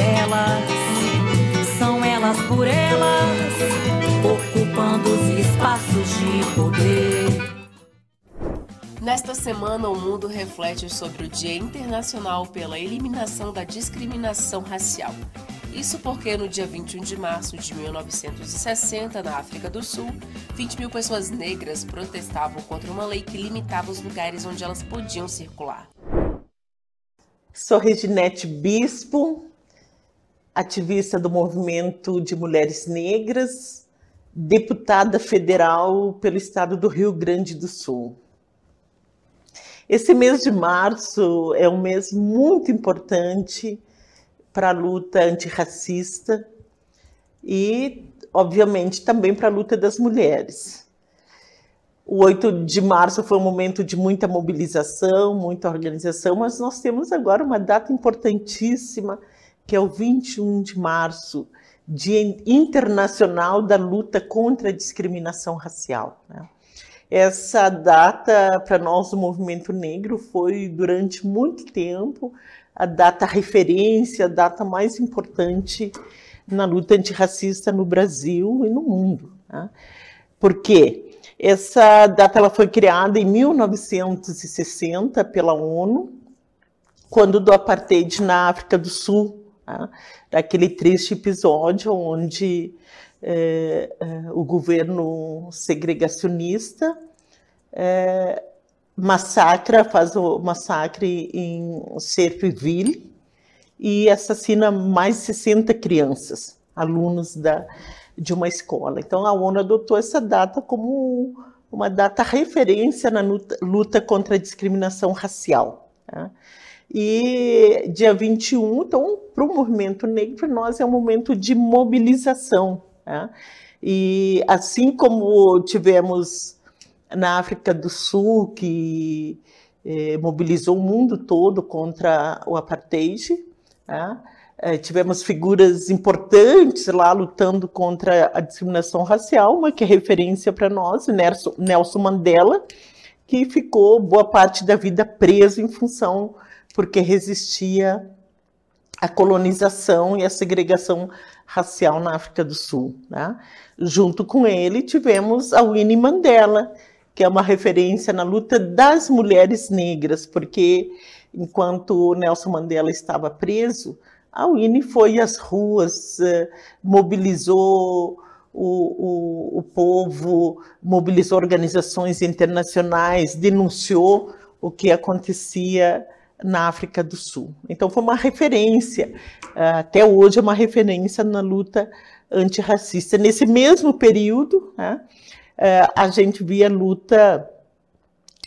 delas, são elas por elas, ocupando os espaços de poder. Nesta semana, o mundo reflete sobre o Dia Internacional pela Eliminação da Discriminação Racial. Isso porque no dia 21 de março de 1960, na África do Sul, 20 mil pessoas negras protestavam contra uma lei que limitava os lugares onde elas podiam circular. Sou Reginete Bispo, ativista do movimento de mulheres negras, deputada federal pelo estado do Rio Grande do Sul. Esse mês de março é um mês muito importante para a luta antirracista e, obviamente, também para a luta das mulheres. O 8 de março foi um momento de muita mobilização, muita organização, mas nós temos agora uma data importantíssima, que é o 21 de março, Dia Internacional da Luta contra a Discriminação Racial. Né? Essa data, para nós do movimento negro, foi durante muito tempo a data referência, a data mais importante na luta antirracista no Brasil e no mundo. Né? Por quê? Essa data ela foi criada em 1960 pela ONU, quando do apartheid na África do Sul, né? daquele triste episódio onde é, é, o governo segregacionista é, massacra, faz o massacre em Serpeville e assassina mais de 60 crianças, alunos da, de uma escola. Então a ONU adotou essa data como uma data referência na luta, luta contra a discriminação racial. Tá? E dia 21, então, para o movimento negro, nós é um momento de mobilização. Tá? E assim como tivemos na África do Sul, que eh, mobilizou o mundo todo contra o apartheid, tá? eh, tivemos figuras importantes lá lutando contra a discriminação racial, uma que é referência para nós, Nelson Mandela, que ficou boa parte da vida preso em função porque resistia à colonização e à segregação racial na África do Sul. Né? Junto com ele tivemos a Winnie Mandela, que é uma referência na luta das mulheres negras, porque enquanto Nelson Mandela estava preso, a Winnie foi às ruas, eh, mobilizou o, o, o povo, mobilizou organizações internacionais, denunciou o que acontecia na África do Sul. Então foi uma referência, eh, até hoje é uma referência na luta antirracista. Nesse mesmo período, né, é, a gente via luta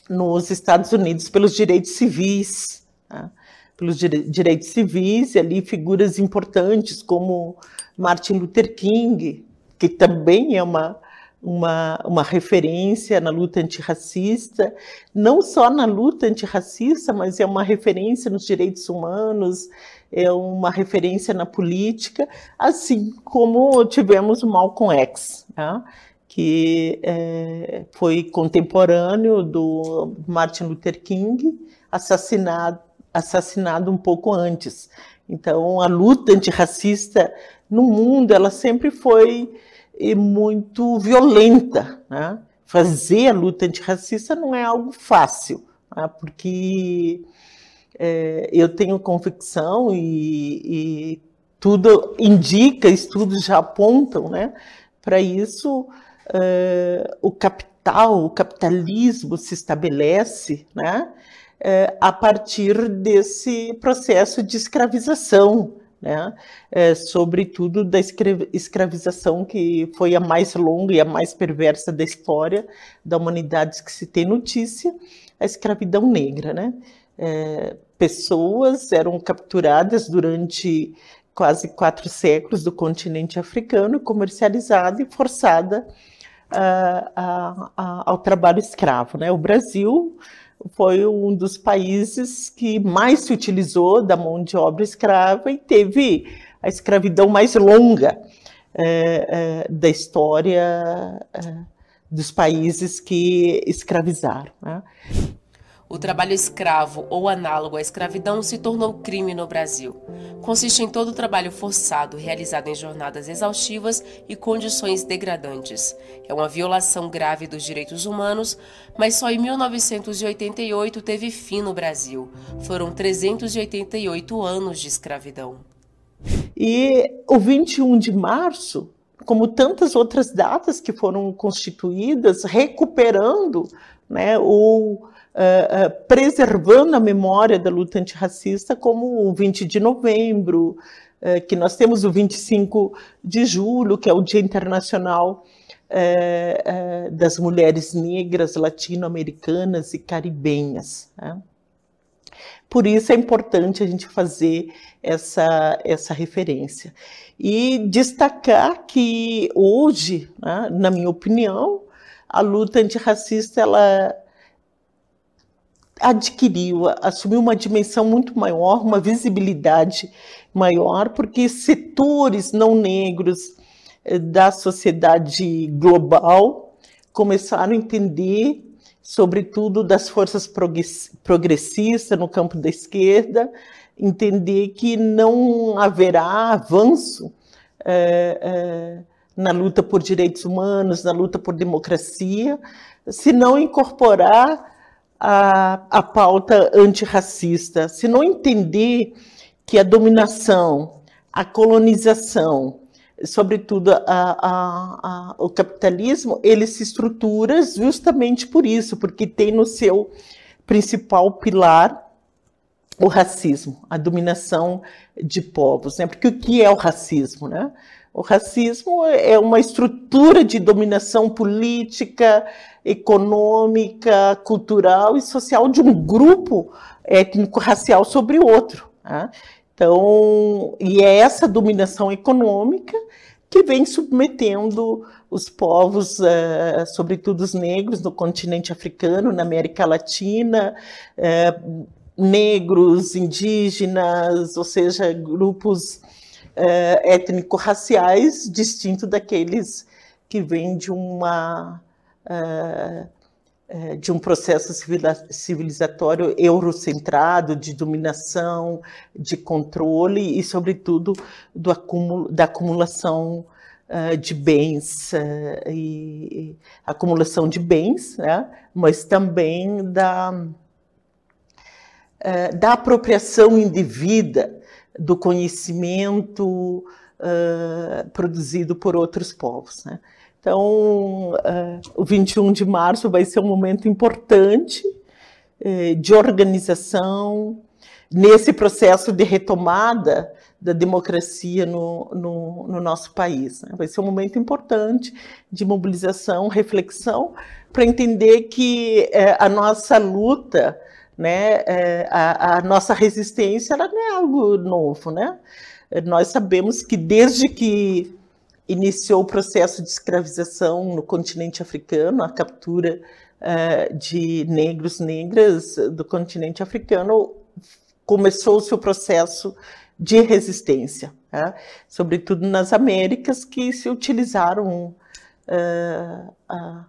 nos Estados Unidos pelos direitos civis, né? pelos direitos civis, e ali figuras importantes como Martin Luther King, que também é uma, uma, uma referência na luta antirracista, não só na luta antirracista, mas é uma referência nos direitos humanos, é uma referência na política, assim como tivemos o Malcolm X. Né? que é, foi contemporâneo do Martin Luther King, assassinado, assassinado um pouco antes. Então, a luta antirracista no mundo, ela sempre foi muito violenta. Né? Fazer a luta antirracista não é algo fácil. né? porque é, eu tenho convicção e, e, tudo indica, estudos já apontam, né? Para isso, é, o capital, o capitalismo se estabelece, né? É, a partir desse processo de escravização, né? É, sobretudo da escravização que foi a mais longa e a mais perversa da história da humanidade que se tem notícia, a escravidão negra, né? É, pessoas eram capturadas durante quase quatro séculos do continente africano, comercializada e forçada uh, ao trabalho escravo. Né? O Brasil foi um dos países que mais se utilizou da mão de obra escrava e teve a escravidão mais longa eh, eh, da história eh, dos países que escravizaram. Né? O trabalho escravo ou análogo à escravidão se tornou crime no Brasil. Consiste em todo o trabalho forçado realizado em jornadas exaustivas e condições degradantes. É uma violação grave dos direitos humanos, mas só em 1988 teve fim no Brasil. Foram 388 anos de escravidão. E o 21 de março, como tantas outras datas que foram constituídas, recuperando né, o uh, preservando a memória da luta antirracista, como o 20 de novembro, uh, que nós temos o 25 de julho, que é o Dia Internacional das Mulheres Negras, Latino-Americanas e Caribenhas. Né? Por isso é importante a gente fazer essa, essa referência. E destacar que hoje, né, na minha opinião, a luta antirracista ela adquiriu, assumiu uma dimensão muito maior, uma visibilidade maior, porque setores não negros eh, da sociedade global começaram a entender, sobretudo das forças progressistas no campo da esquerda, entender que não haverá avanço é, é, na luta por direitos humanos, na luta por democracia, se não incorporar a, a pauta antirracista, se não entender que a dominação, a colonização, sobretudo a, a, o capitalismo, ele se estrutura justamente por isso, porque tem no seu principal pilar o racismo, a dominação de povos. Né? Porque o que é o racismo? Né? O racismo é uma estrutura de dominação política, econômica, cultural e social de um grupo étnico-racial sobre outro. Né? Então, e é essa dominação econômica que vem submetendo os povos, uh, sobretudo os negros, no continente africano, na América Latina, uh, negros, indígenas, ou seja, grupos uh, étnico-raciais distintos daqueles que vêm de uma uh, de um processo civilizatório eurocentrado, de dominação, de controle e, sobretudo, do acúmulo, da acumulação de bens, e acumulação de bens, né? mas também da, da apropriação indevida do conhecimento produzido por outros povos. Né? Então, uh, o 21 de março vai ser um momento importante uh, de organização nesse processo de retomada da democracia no, no, no nosso país. Né? Vai ser um momento importante de mobilização, reflexão, para entender que uh, a nossa luta, né, eh, a, a, nossa resistência, ela não é algo novo. Né? Nós sabemos que desde que iniciou o processo de escravização no continente africano, a captura uh, de negros, negras do continente africano, começou-se o processo de resistência, né? sobretudo nas Américas, que se utilizaram uh, uh,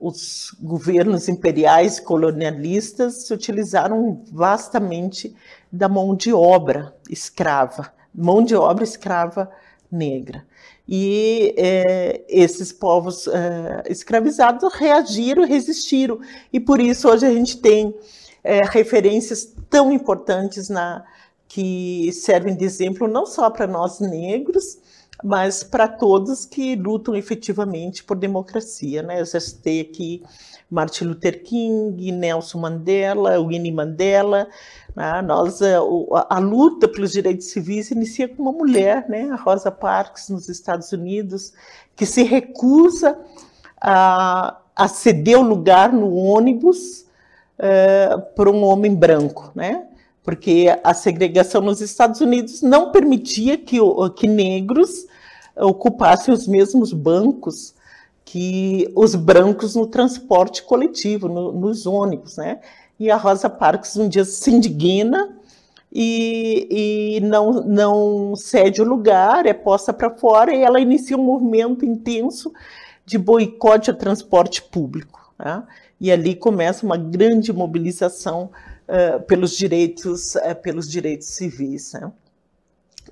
os governos imperiais colonialistas se utilizaram vastamente da mão de obra escrava, mão de obra escrava negra. E é, esses povos é, escravizados reagiram, resistiram. E por isso hoje a gente tem é, referências tão importantes na, que servem de exemplo não só para nós negros, mas para todos que lutam efetivamente por democracia. Né? Eu já citei aqui Martin Luther King, Nelson Mandela, Winnie Mandela. Né? Nós, a, a, luta pelos direitos civis inicia com uma mulher, né? a Rosa Parks, nos Estados Unidos, que se recusa a, a ceder o lugar no ônibus uh, para um homem branco, né? porque a segregação nos Estados Unidos não permitia que, que negros ocupassem os mesmos bancos que os brancos no transporte coletivo, no, nos ônibus, né? E a Rosa Parks um dia se indigna e, e não, não cede o lugar, é posta para fora e ela inicia um movimento intenso de boicote ao transporte público. Né? E ali começa uma grande mobilização uh, pelos direitos, uh, pelos direitos civis. Né?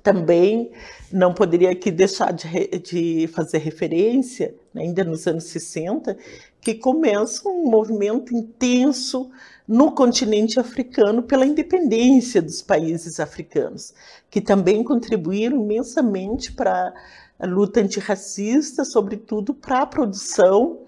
Também não poderia aqui deixar de, de fazer referência, né, ainda nos anos 60, que começa um movimento intenso no continente africano pela independência dos países africanos, que também contribuíram imensamente para a luta antirracista, sobretudo para a produção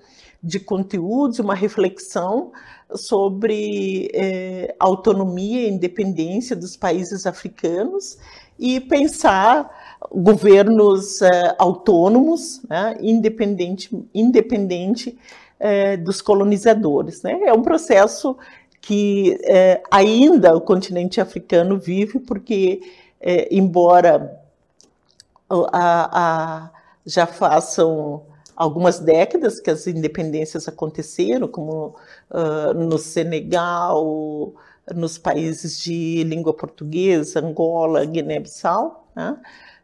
de conteúdos, uma reflexão sobre eh, autonomia e independência dos países africanos e pensar governos eh, autônomos, né, independente, independente eh, dos colonizadores. Né? É um processo que eh, ainda o continente africano vive, porque, embora a, a, já façam algumas décadas que as independências aconteceram, como uh, no Senegal, nos países de língua portuguesa, Angola, Guiné-Bissau, né?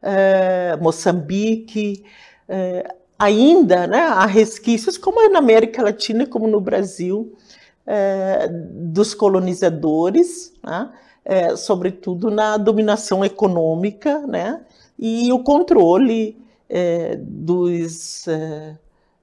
uh, Moçambique, uh, ainda né, há resquícios, como é na América Latina, como no Brasil, dos colonizadores, né? sobretudo na dominação econômica né? e o controle é, dos é,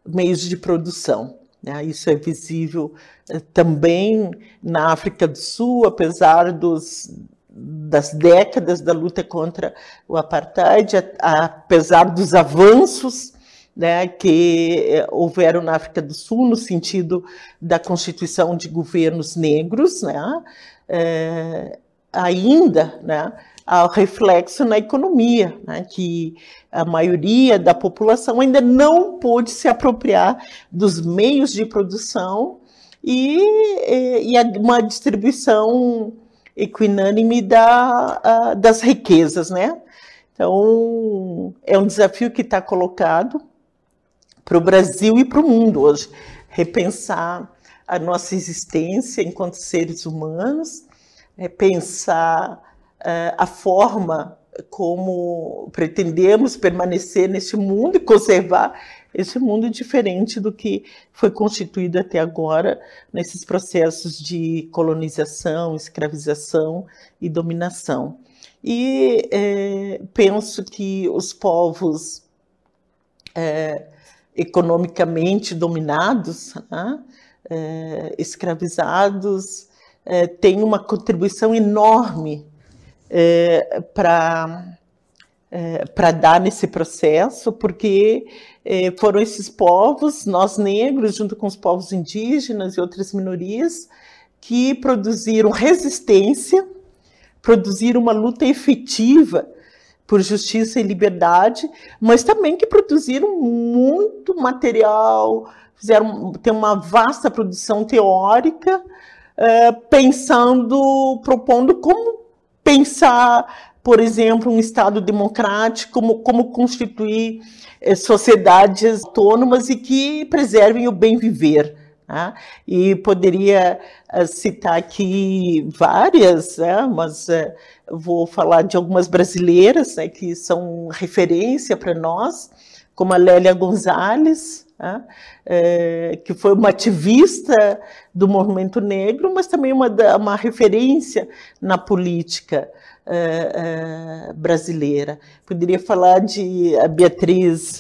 meios de produção. Né? Isso é visível é, também na África do Sul, apesar dos, das décadas da luta contra o apartheid, apesar dos avanços né, que é, houveram na África do Sul no sentido da constituição de governos negros, né, é, ainda, né, há reflexo na economia, né, que a maioria da população ainda não pôde se apropriar dos meios de produção e, e, e uma distribuição equinânime da, das riquezas, né? Então, é um desafio que está colocado para o Brasil e para o mundo hoje, repensar a nossa existência enquanto seres humanos, é pensar a forma como pretendemos permanecer neste mundo e conservar esse mundo diferente do que foi constituído até agora nesses processos de colonização, escravização e dominação. E é, penso que os povos é, economicamente dominados, né, é, escravizados, têm uma contribuição enorme é, para é, dar nesse processo, porque é, foram esses povos, nós negros, junto com os povos indígenas e outras minorias, que produziram resistência, produziram uma luta efetiva por justiça e liberdade, mas também que produziram muito material, fizeram ter uma vasta produção teórica, é, pensando, propondo como pensar, por exemplo, um Estado democrático, como, como constituir eh, sociedades autônomas e que preservem o bem viver. Né? E poderia uh, citar aqui várias, né? mas uh, vou falar de algumas brasileiras né, que são referência para nós. como a Lélia Gonzalez, né? é, que foi uma ativista do movimento negro, mas também uma, uma referência na política é, é, brasileira. Poderia falar de a Beatriz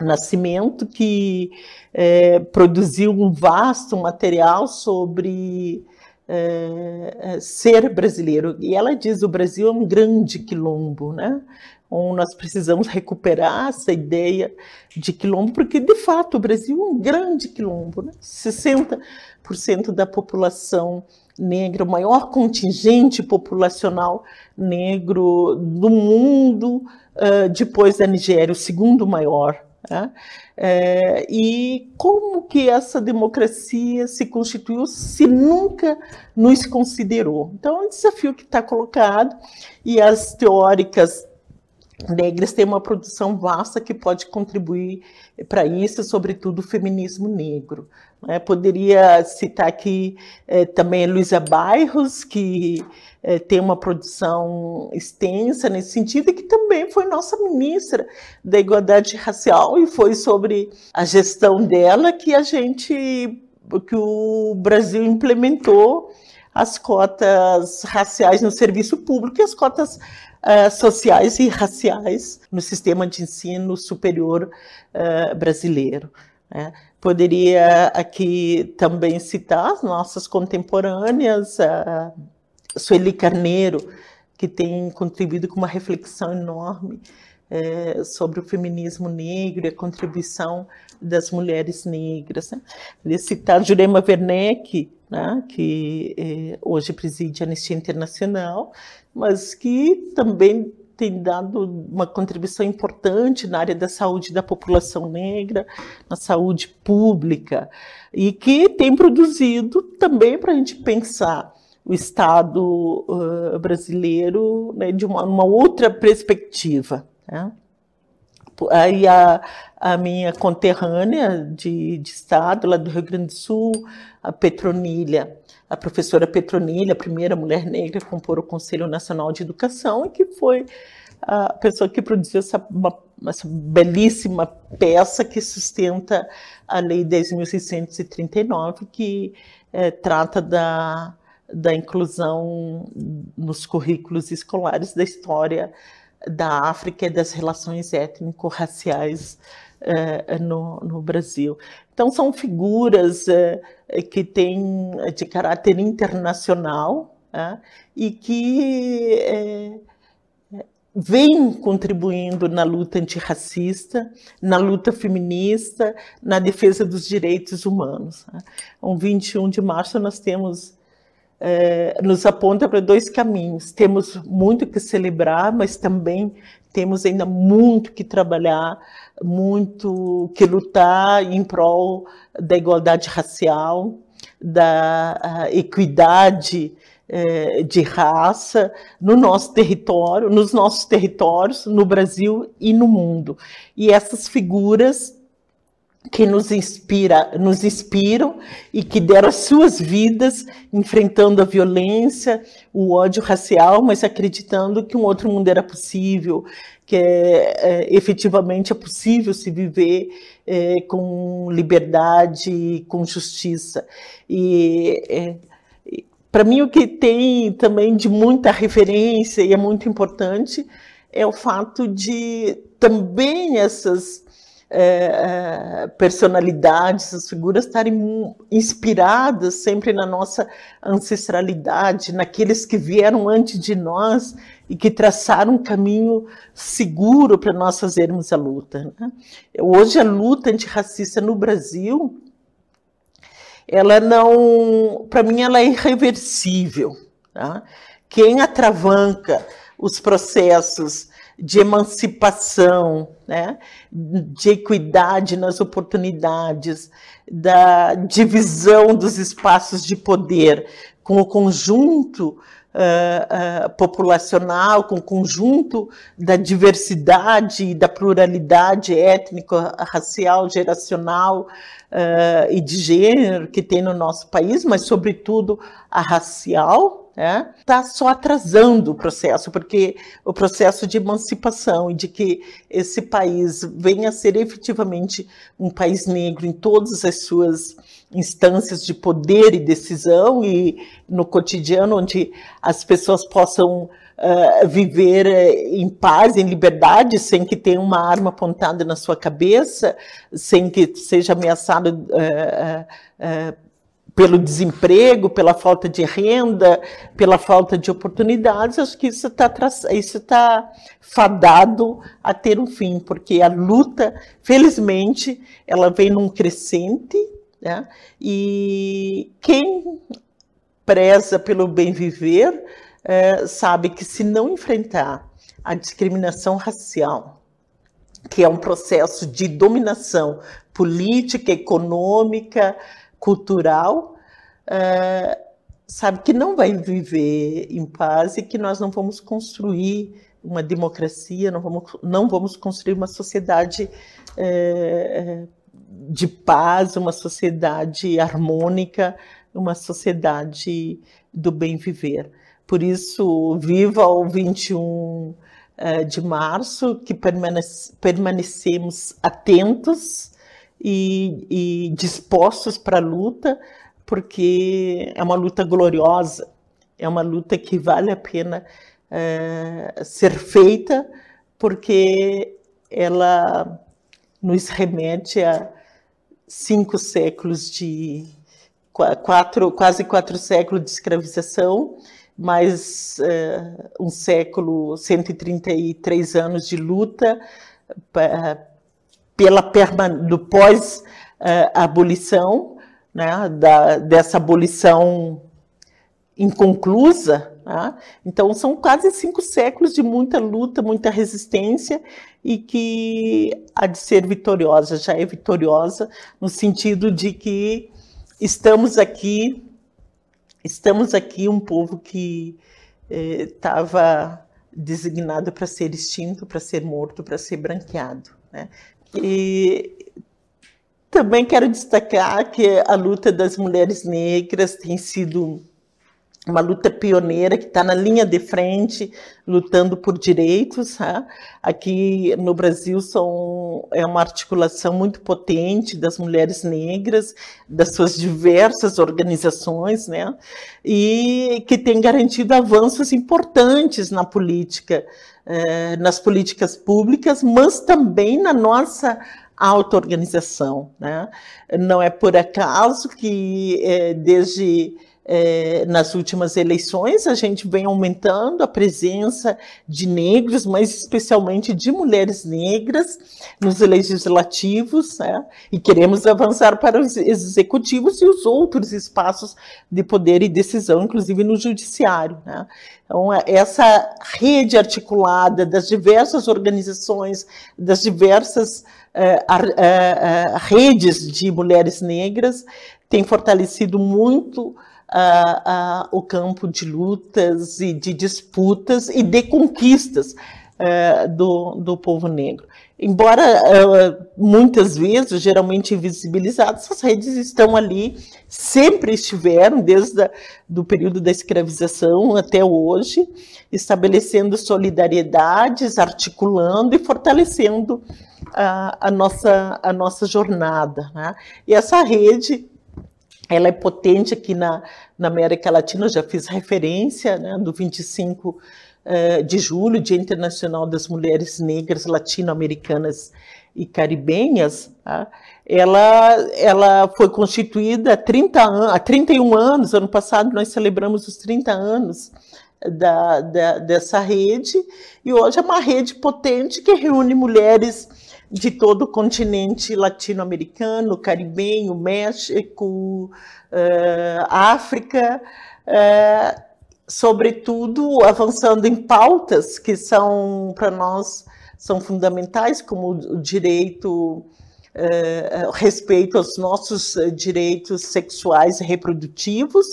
Nascimento, que é, produziu um vasto material sobre é, é, ser brasileiro. E ela diz: o Brasil é um grande quilombo, né? Onde nós precisamos recuperar essa ideia de quilombo, porque de fato o Brasil é um grande quilombo. Né? 60% da população negra, o maior contingente populacional negro do mundo, uh, depois da Nigéria, o segundo maior. Né? É, e como que essa democracia se constituiu se nunca nos considerou? Então, é um desafio que está colocado e as teóricas negras têm uma produção vasta que pode contribuir para isso, sobretudo o feminismo negro. Né? Poderia citar aqui é, também Luísa Bairros, que é, tem uma produção extensa nesse sentido, e que também foi nossa ministra da Igualdade Racial, e foi sobre a gestão dela que a gente, que o Brasil implementou as cotas raciais no serviço público e as cotas uh, sociais e raciais no sistema de ensino superior uh, brasileiro. Né? Poderia aqui também citar as nossas contemporâneas, a Sueli Carneiro, que tem contribuído com uma reflexão enorme é, sobre o feminismo negro e a contribuição das mulheres negras. Né? Citar Jurema Werneck, né, que é, hoje preside a Anistia Internacional, mas que também tem dado uma contribuição importante na área da saúde da população negra, na saúde pública, e que tem produzido também para a gente pensar o Estado uh, brasileiro né, de uma, uma, outra perspectiva. Né? Aí a, a, minha conterrânea de, de, Estado, lá do Rio Grande do Sul, a Petronilha, a professora Petronilha, a primeira mulher negra a compor o Conselho Nacional de Educação, e que foi a pessoa que produziu essa, uma, essa belíssima peça que sustenta a Lei 10.639, que é, trata da, da inclusão nos currículos escolares da história da África e das relações étnico-raciais é, no, no, Brasil. Então, são figuras é, que têm de caráter internacional é, e que vêm contribuindo na luta antirracista, na luta feminista, na defesa dos direitos humanos. Um 21 de março nós temos é, nos aponta para dois caminhos. Temos muito que celebrar, mas também temos ainda muito que trabalhar, muito que lutar em prol da igualdade racial, da equidade é, de raça no nosso território, nos nossos territórios, no Brasil e no mundo. E essas figuras que nos inspira, nos inspiram e que deram as suas vidas enfrentando a violência, o ódio racial, mas acreditando que um outro mundo era possível, que é, é, efetivamente é possível se viver é, com liberdade, com justiça. E é, para mim o que tem também de muita referência e é muito importante é o fato de também essas é, é, personalidades, as figuras estarem inspiradas sempre na nossa ancestralidade, naqueles que vieram antes de nós e que traçaram um caminho seguro para nós fazermos a luta. Né? Hoje a luta antirracista no Brasil, ela não, para mim, ela é irreversível. Tá? Quem atravanca os processos de emancipação, né? de equidade nas oportunidades, da divisão dos espaços de poder com o conjunto uh, uh, populacional, com o conjunto da diversidade e da pluralidade étnica, racial, geracional uh, e de gênero que tem no nosso país, mas, sobretudo, a racial está né, só atrasando o processo, porque o processo de emancipação e de que esse país venha a ser efetivamente um país negro em todas as suas instâncias de poder e decisão e no cotidiano onde as pessoas possam uh, viver eh, em paz, em liberdade, sem que tenha uma arma apontada na sua cabeça, sem que seja ameaçado uh, uh, pelo desemprego, pela falta de renda, pela falta de oportunidades, acho que isso está isso tá fadado a ter um fim, porque a luta, felizmente, ela vem num crescente, né? e quem preza pelo bem viver é, sabe que se não enfrentar a discriminação racial, que é um processo de dominação política, econômica, cultural, é, sabe que não vai viver em paz e que nós não vamos construir uma democracia, não vamos, não vamos construir uma sociedade é, de paz, uma sociedade harmônica, uma sociedade do bem viver. Por isso, viva o 21 é, de março, que permanecemos atentos e, e dispostos para a luta, porque é uma luta gloriosa, é uma luta que vale a pena é, ser feita, porque ela nos remete a cinco séculos de quatro, quase quatro séculos de escravização, mais é, um século, 133 anos de luta pela do pós-abolição, né, da, dessa abolição inconclusa. Né? Então, são quase cinco séculos de muita luta, muita resistência e que há de ser vitoriosa, já é vitoriosa, no sentido de que estamos aqui, estamos aqui um povo que estava eh, designado para ser extinto, para ser morto, para ser branqueado. Né? E também quero destacar que a luta das mulheres negras tem sido uma luta pioneira que está na linha de frente, lutando por direitos. Tá? Aqui no Brasil são, é uma articulação muito potente das mulheres negras, das suas diversas organizações, né? e que tem garantido avanços importantes na política eh, nas políticas públicas, mas também na nossa auto-organização. Né? Não é por acaso que, eh, desde é, nas últimas eleições, a gente vem aumentando a presença de negros, mas especialmente de mulheres negras, nos legislativos, né? e queremos avançar para os executivos e os outros espaços de poder e decisão, inclusive no judiciário. Né? Então, essa rede articulada das diversas organizações, das diversas uh, uh, redes de mulheres negras, tem fortalecido muito uh, uh, o campo de lutas e de disputas e de conquistas uh, do, do povo negro. Embora muitas vezes, geralmente invisibilizadas, essas redes estão ali, sempre estiveram, desde o período da escravização até hoje, estabelecendo solidariedades, articulando e fortalecendo a, a nossa, a nossa jornada. Né? E essa rede ela é potente aqui na, na América Latina, eu já fiz referência né, do 25 uh, de julho, Dia Internacional das Mulheres Negras Latino-Americanas e Caribenhas. Tá? Ela, ela foi constituída há, 30 an há 31 anos, ano passado nós celebramos os 30 anos da, da, dessa rede, e hoje é uma rede potente que reúne mulheres de todo o continente latino-americano, caribenho, México, uh, África, uh, sobretudo avançando em pautas que são para nós são fundamentais, como o direito Uh, respeito aos nossos direitos sexuais e reprodutivos,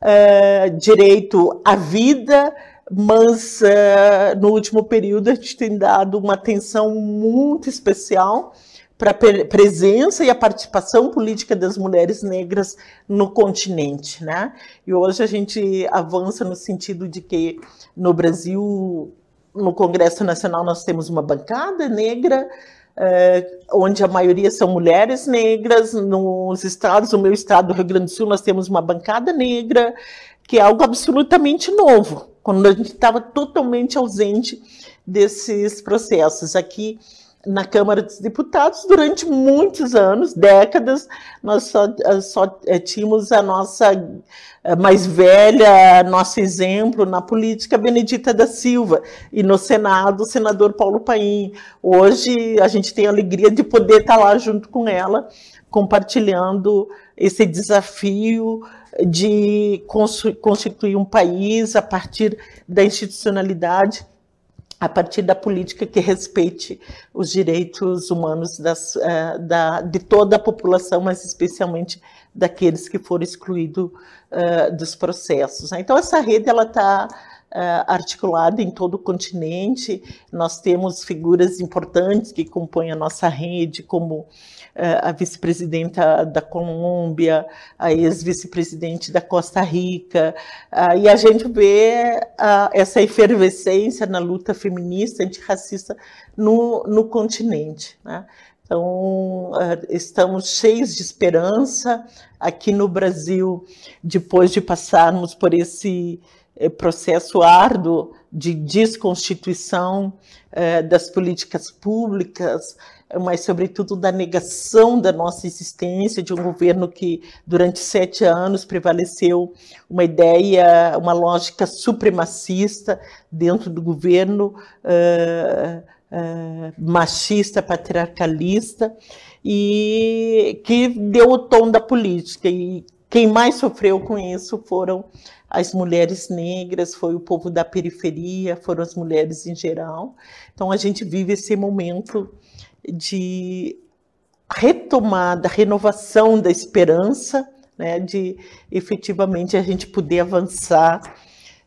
uh, direito à vida, mas uh, no último período a gente tem dado uma atenção muito especial para a presença e a participação política das mulheres negras no continente, né? E hoje a gente avança no sentido de que no Brasil, no Congresso Nacional, nós temos uma bancada negra, é, onde a maioria são mulheres negras. Nos estados, no meu estado, do Rio Grande do Sul, nós temos uma bancada negra, que é algo absolutamente novo, quando a gente estava totalmente ausente desses processos. Aqui na Câmara dos Deputados, durante muitos anos, décadas, nós só, só eh, tínhamos a nossa eh, mais velha, nosso exemplo na política, Benedita da Silva, e no Senado, o senador Paulo Paim. Hoje, a gente tem a alegria de poder estar lá junto com ela, compartilhando esse desafio de constituir um país a partir da institucionalidade a partir da política que respeite os direitos humanos das, uh, da, de toda a população, mas especialmente daqueles que foram excluídos uh, dos processos. Então, essa rede ela está articulada em todo o continente. Nós temos figuras importantes que compõem a nossa rede, como uh, a vice-presidenta da Colômbia, a ex-vice-presidente da Costa Rica, uh, e a gente vê essa efervescência na luta feminista antirracista no, no continente. Né? Então, estamos cheios de esperança. Aqui no Brasil, depois de passarmos por esse é, processo árduo de desconstituição é, das políticas públicas, mas, sobretudo, da negação da nossa existência, de um governo que, durante sete anos, prevaleceu uma ideia, uma lógica supremacista dentro do governo, uh, uh, machista, patriarcalista, e que deu o tom da política. E quem mais sofreu com isso foram as mulheres negras, foi o povo da periferia, foram as mulheres em geral. Então a gente vive esse momento de retomada, renovação da esperança, né, de efetivamente a gente poder avançar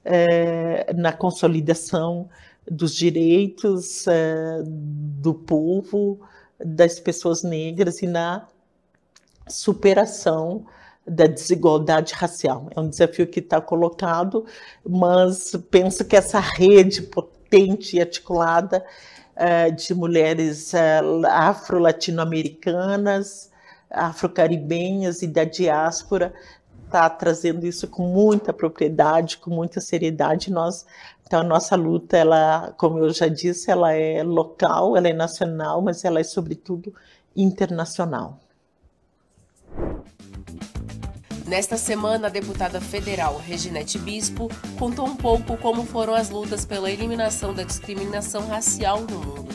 é, na consolidação dos direitos é, do povo, das pessoas negras e na superação da desigualdade racial. É um desafio que está colocado, mas penso que essa rede potente e articulada uh, de mulheres uh, afro-latino-americanas, afro-caribenhas e da diáspora está trazendo isso com muita propriedade, com muita seriedade. Nós, então a nossa luta, ela, como eu já disse, ela é local, ela é nacional, mas ela é sobretudo internacional. Nesta semana, a deputada federal Reginete Bispo contou um pouco como foram as lutas pela eliminação da discriminação racial no mundo.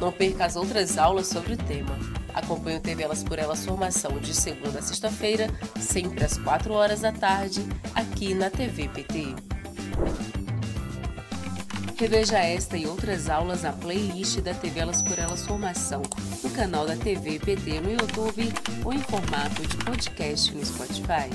Não perca as outras aulas sobre o tema. Acompanhe o TV Elas por Elas Formação de segunda a sexta-feira, sempre às 4 horas da tarde, aqui na TV PT. Reveja esta e outras aulas na playlist da TV Elas por Elas Formação, no canal da TV PT no YouTube ou em formato de podcast no Spotify.